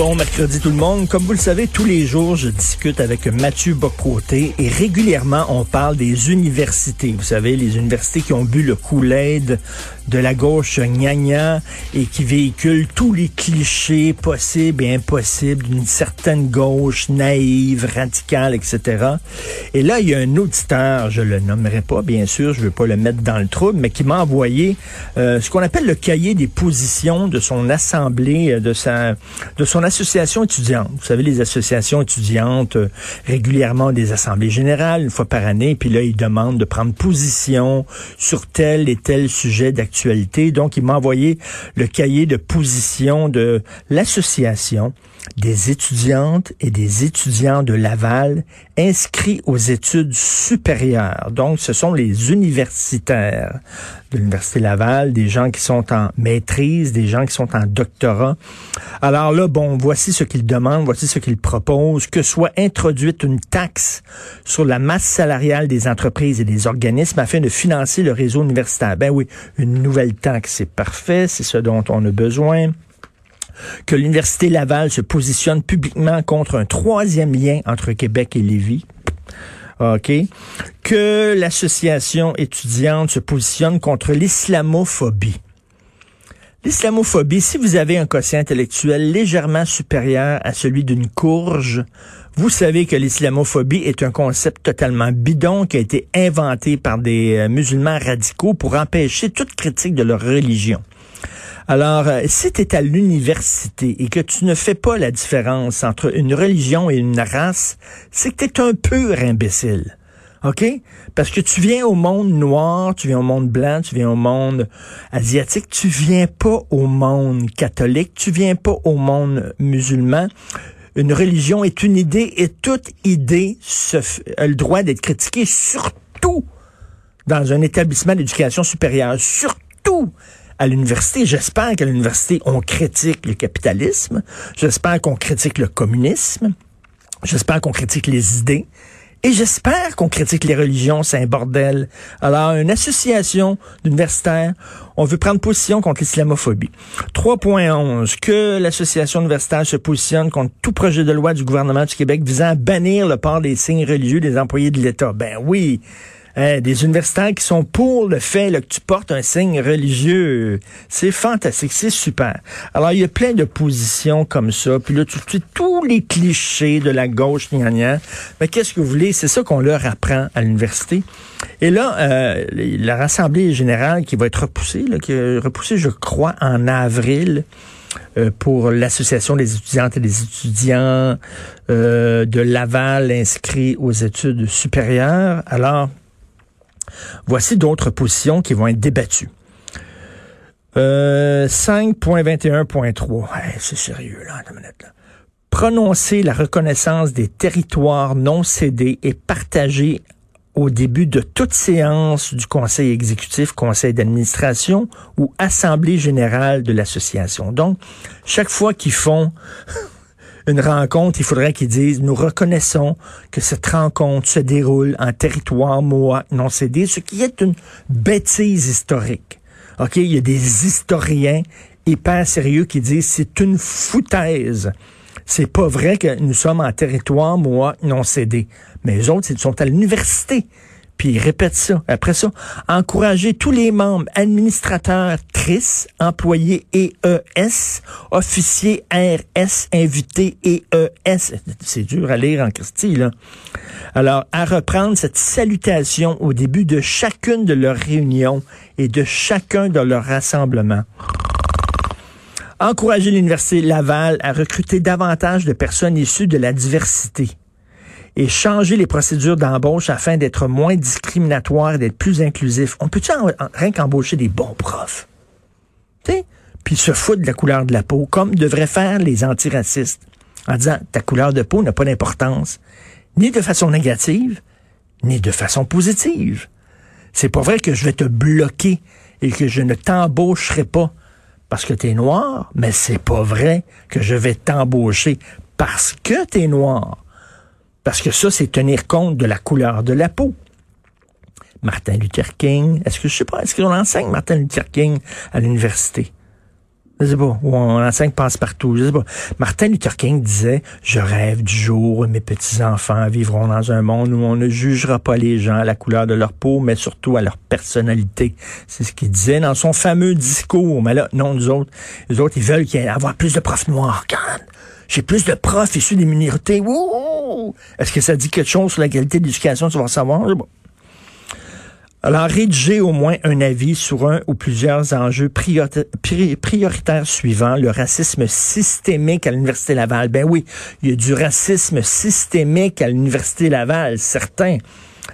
Bon mercredi tout le monde. Comme vous le savez, tous les jours, je discute avec Mathieu Bocoté et régulièrement, on parle des universités. Vous savez, les universités qui ont bu le Kool-Aid de la gauche gnagna et qui véhiculent tous les clichés possibles et impossibles d'une certaine gauche naïve, radicale, etc. Et là, il y a un auditeur, je le nommerai pas, bien sûr, je veux pas le mettre dans le trouble, mais qui m'a envoyé euh, ce qu'on appelle le cahier des positions de son assemblée, euh, de sa, de son association étudiante. Vous savez, les associations étudiantes, euh, régulièrement des assemblées générales, une fois par année, puis là, ils demandent de prendre position sur tel et tel sujet d'actualité. Donc, il m'a envoyé le cahier de position de l'association des étudiantes et des étudiants de Laval inscrits aux études supérieures. Donc, ce sont les universitaires de l'Université Laval, des gens qui sont en maîtrise, des gens qui sont en doctorat. Alors là, bon, voici ce qu'ils demandent, voici ce qu'ils proposent, que soit introduite une taxe sur la masse salariale des entreprises et des organismes afin de financer le réseau universitaire. Ben oui, une nouvelle taxe, c'est parfait, c'est ce dont on a besoin que l'Université Laval se positionne publiquement contre un troisième lien entre Québec et Lévis. OK? Que l'association étudiante se positionne contre l'islamophobie. L'islamophobie, si vous avez un quotient intellectuel légèrement supérieur à celui d'une courge, vous savez que l'islamophobie est un concept totalement bidon qui a été inventé par des euh, musulmans radicaux pour empêcher toute critique de leur religion. Alors, euh, si tu es à l'université et que tu ne fais pas la différence entre une religion et une race, c'est que tu es un pur imbécile. OK? Parce que tu viens au monde noir, tu viens au monde blanc, tu viens au monde asiatique, tu viens pas au monde catholique, tu viens pas au monde musulman. Une religion est une idée et toute idée a le droit d'être critiquée, surtout dans un établissement d'éducation supérieure, surtout à l'université. J'espère qu'à l'université, on critique le capitalisme. J'espère qu'on critique le communisme. J'espère qu'on critique les idées. Et j'espère qu'on critique les religions, c'est un bordel. Alors, une association d'universitaires, on veut prendre position contre l'islamophobie. 3.11, que l'association universitaire se positionne contre tout projet de loi du gouvernement du Québec visant à bannir le port des signes religieux des employés de l'État. Ben oui, Hein, des universitaires qui sont pour le fait que tu portes un signe religieux. C'est fantastique, c'est super. Alors, il y a plein de positions comme ça. Puis là, tu sais, tous les clichés de la gauche, gna, Mais qu'est-ce que vous voulez? C'est ça qu'on leur apprend à l'université. Et là, euh, la Rassemblée générale qui va être repoussée, là, qui est repoussée, je crois, en avril, euh, pour l'Association des étudiantes et des étudiants euh, de Laval inscrits aux études supérieures. Alors, Voici d'autres positions qui vont être débattues. 5.21.3. Euh, c'est sérieux, là, Prononcer la reconnaissance des territoires non cédés et partagés au début de toute séance du conseil exécutif, conseil d'administration ou assemblée générale de l'association. Donc, chaque fois qu'ils font une rencontre, il faudrait qu'ils disent, nous reconnaissons que cette rencontre se déroule en territoire Moa non cédé, ce qui est une bêtise historique. OK, il y a des historiens hyper sérieux qui disent c'est une foutaise. C'est pas vrai que nous sommes en territoire Moa non cédé. Mais les autres, ils sont à l'université Puis répète ça. Après ça, encourager tous les membres, administrateurs, TRIS, employés EES, officiers RS, invités EES. C'est dur à lire en Christie, là. Alors, à reprendre cette salutation au début de chacune de leurs réunions et de chacun de leurs rassemblements encourager l'Université Laval à recruter davantage de personnes issues de la diversité et changer les procédures d'embauche afin d'être moins discriminatoires et d'être plus inclusif. On peut-tu rien qu'embaucher des bons profs? sais, Puis se foutre de la couleur de la peau, comme devraient faire les antiracistes, en disant ta couleur de peau n'a pas d'importance, ni de façon négative, ni de façon positive. C'est pas vrai que je vais te bloquer et que je ne t'embaucherai pas parce que tu es noir, mais c'est pas vrai que je vais t'embaucher parce que tu es noir. Parce que ça, c'est tenir compte de la couleur de la peau. Martin Luther King, est-ce que je sais pas, est-ce qu'on enseigne Martin Luther King à l'université? Je sais pas. Ou on enseigne passe-partout. Je pas. Martin Luther King disait, je rêve du jour où mes petits-enfants vivront dans un monde où on ne jugera pas les gens à la couleur de leur peau, mais surtout à leur personnalité. C'est ce qu'il disait dans son fameux discours. Mais là, non, nous autres, les autres, ils veulent qu'il y ait avoir plus de profs noirs. J'ai plus de profs issus des minorités. Est-ce que ça dit quelque chose sur la qualité de l'éducation? Tu vas savoir. Alors, rédiger au moins un avis sur un ou plusieurs enjeux prioritaires suivants. Le racisme systémique à l'Université Laval. Ben oui, il y a du racisme systémique à l'Université Laval, certains.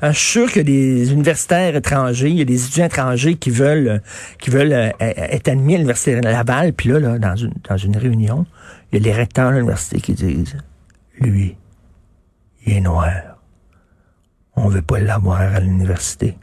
Ah, je suis sûr que des universitaires étrangers, il y a des étudiants étrangers qui veulent qui veulent euh, être admis à l'Université Laval, puis là, là dans, une, dans une réunion, il y a les recteurs de l'université qui disent Lui, il est noir. On veut pas l'avoir à l'université.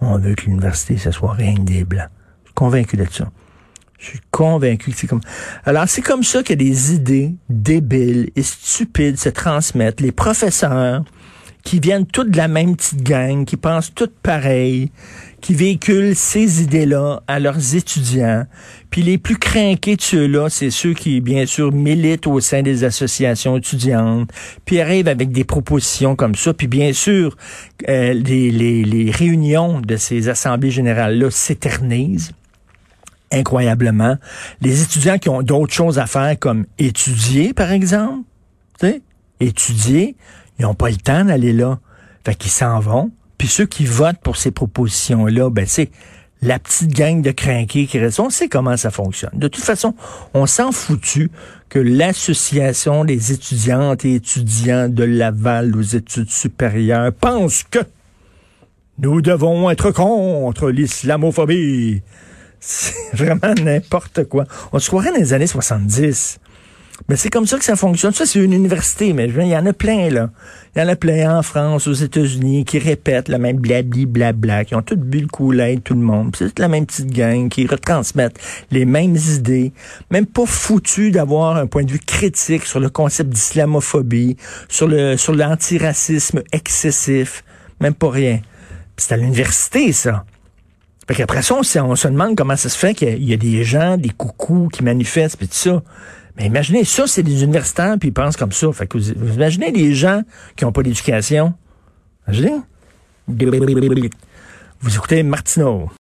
On veut que l'université, ce soit rien que des blancs. Je suis convaincu de ça. Je suis convaincu que c'est comme... Alors, c'est comme ça que des idées débiles et stupides se transmettent. Les professeurs, qui viennent toutes de la même petite gang, qui pensent toutes pareil, qui véhiculent ces idées-là à leurs étudiants. Puis les plus craqués de ceux-là, c'est ceux qui, bien sûr, militent au sein des associations étudiantes, puis arrivent avec des propositions comme ça. Puis bien sûr, euh, les, les, les réunions de ces assemblées générales-là s'éternisent incroyablement. Les étudiants qui ont d'autres choses à faire, comme étudier, par exemple, étudier, ils n'ont pas le temps d'aller là. Fait qu'ils s'en vont. Puis ceux qui votent pour ces propositions-là, ben c'est la petite gang de crinqués qui reste. On sait comment ça fonctionne. De toute façon, on s'en foutu que l'association des étudiantes et étudiants de Laval aux études supérieures pense que nous devons être contre l'islamophobie. C'est vraiment n'importe quoi. On se croirait dans les années 70. Mais c'est comme ça que ça fonctionne. Ça, c'est une université, mais il y en a plein, là. Il y en a plein en France, aux États-Unis, qui répètent le même blabli, blabla, qui ont tout bu le coup tout le monde. C'est la même petite gang qui retransmettent les mêmes idées, même pas foutu d'avoir un point de vue critique sur le concept d'islamophobie, sur le sur l'antiracisme excessif, même pas rien. C'est à l'université, ça. Fait qu'après ça, on, on, se demande comment ça se fait qu'il y, a des gens, des coucous qui manifestent, puis tout ça. Mais imaginez, ça, c'est des universitaires, puis ils pensent comme ça. Fait que vous, imaginez les gens qui n'ont pas d'éducation? Imaginez? Vous écoutez Martineau.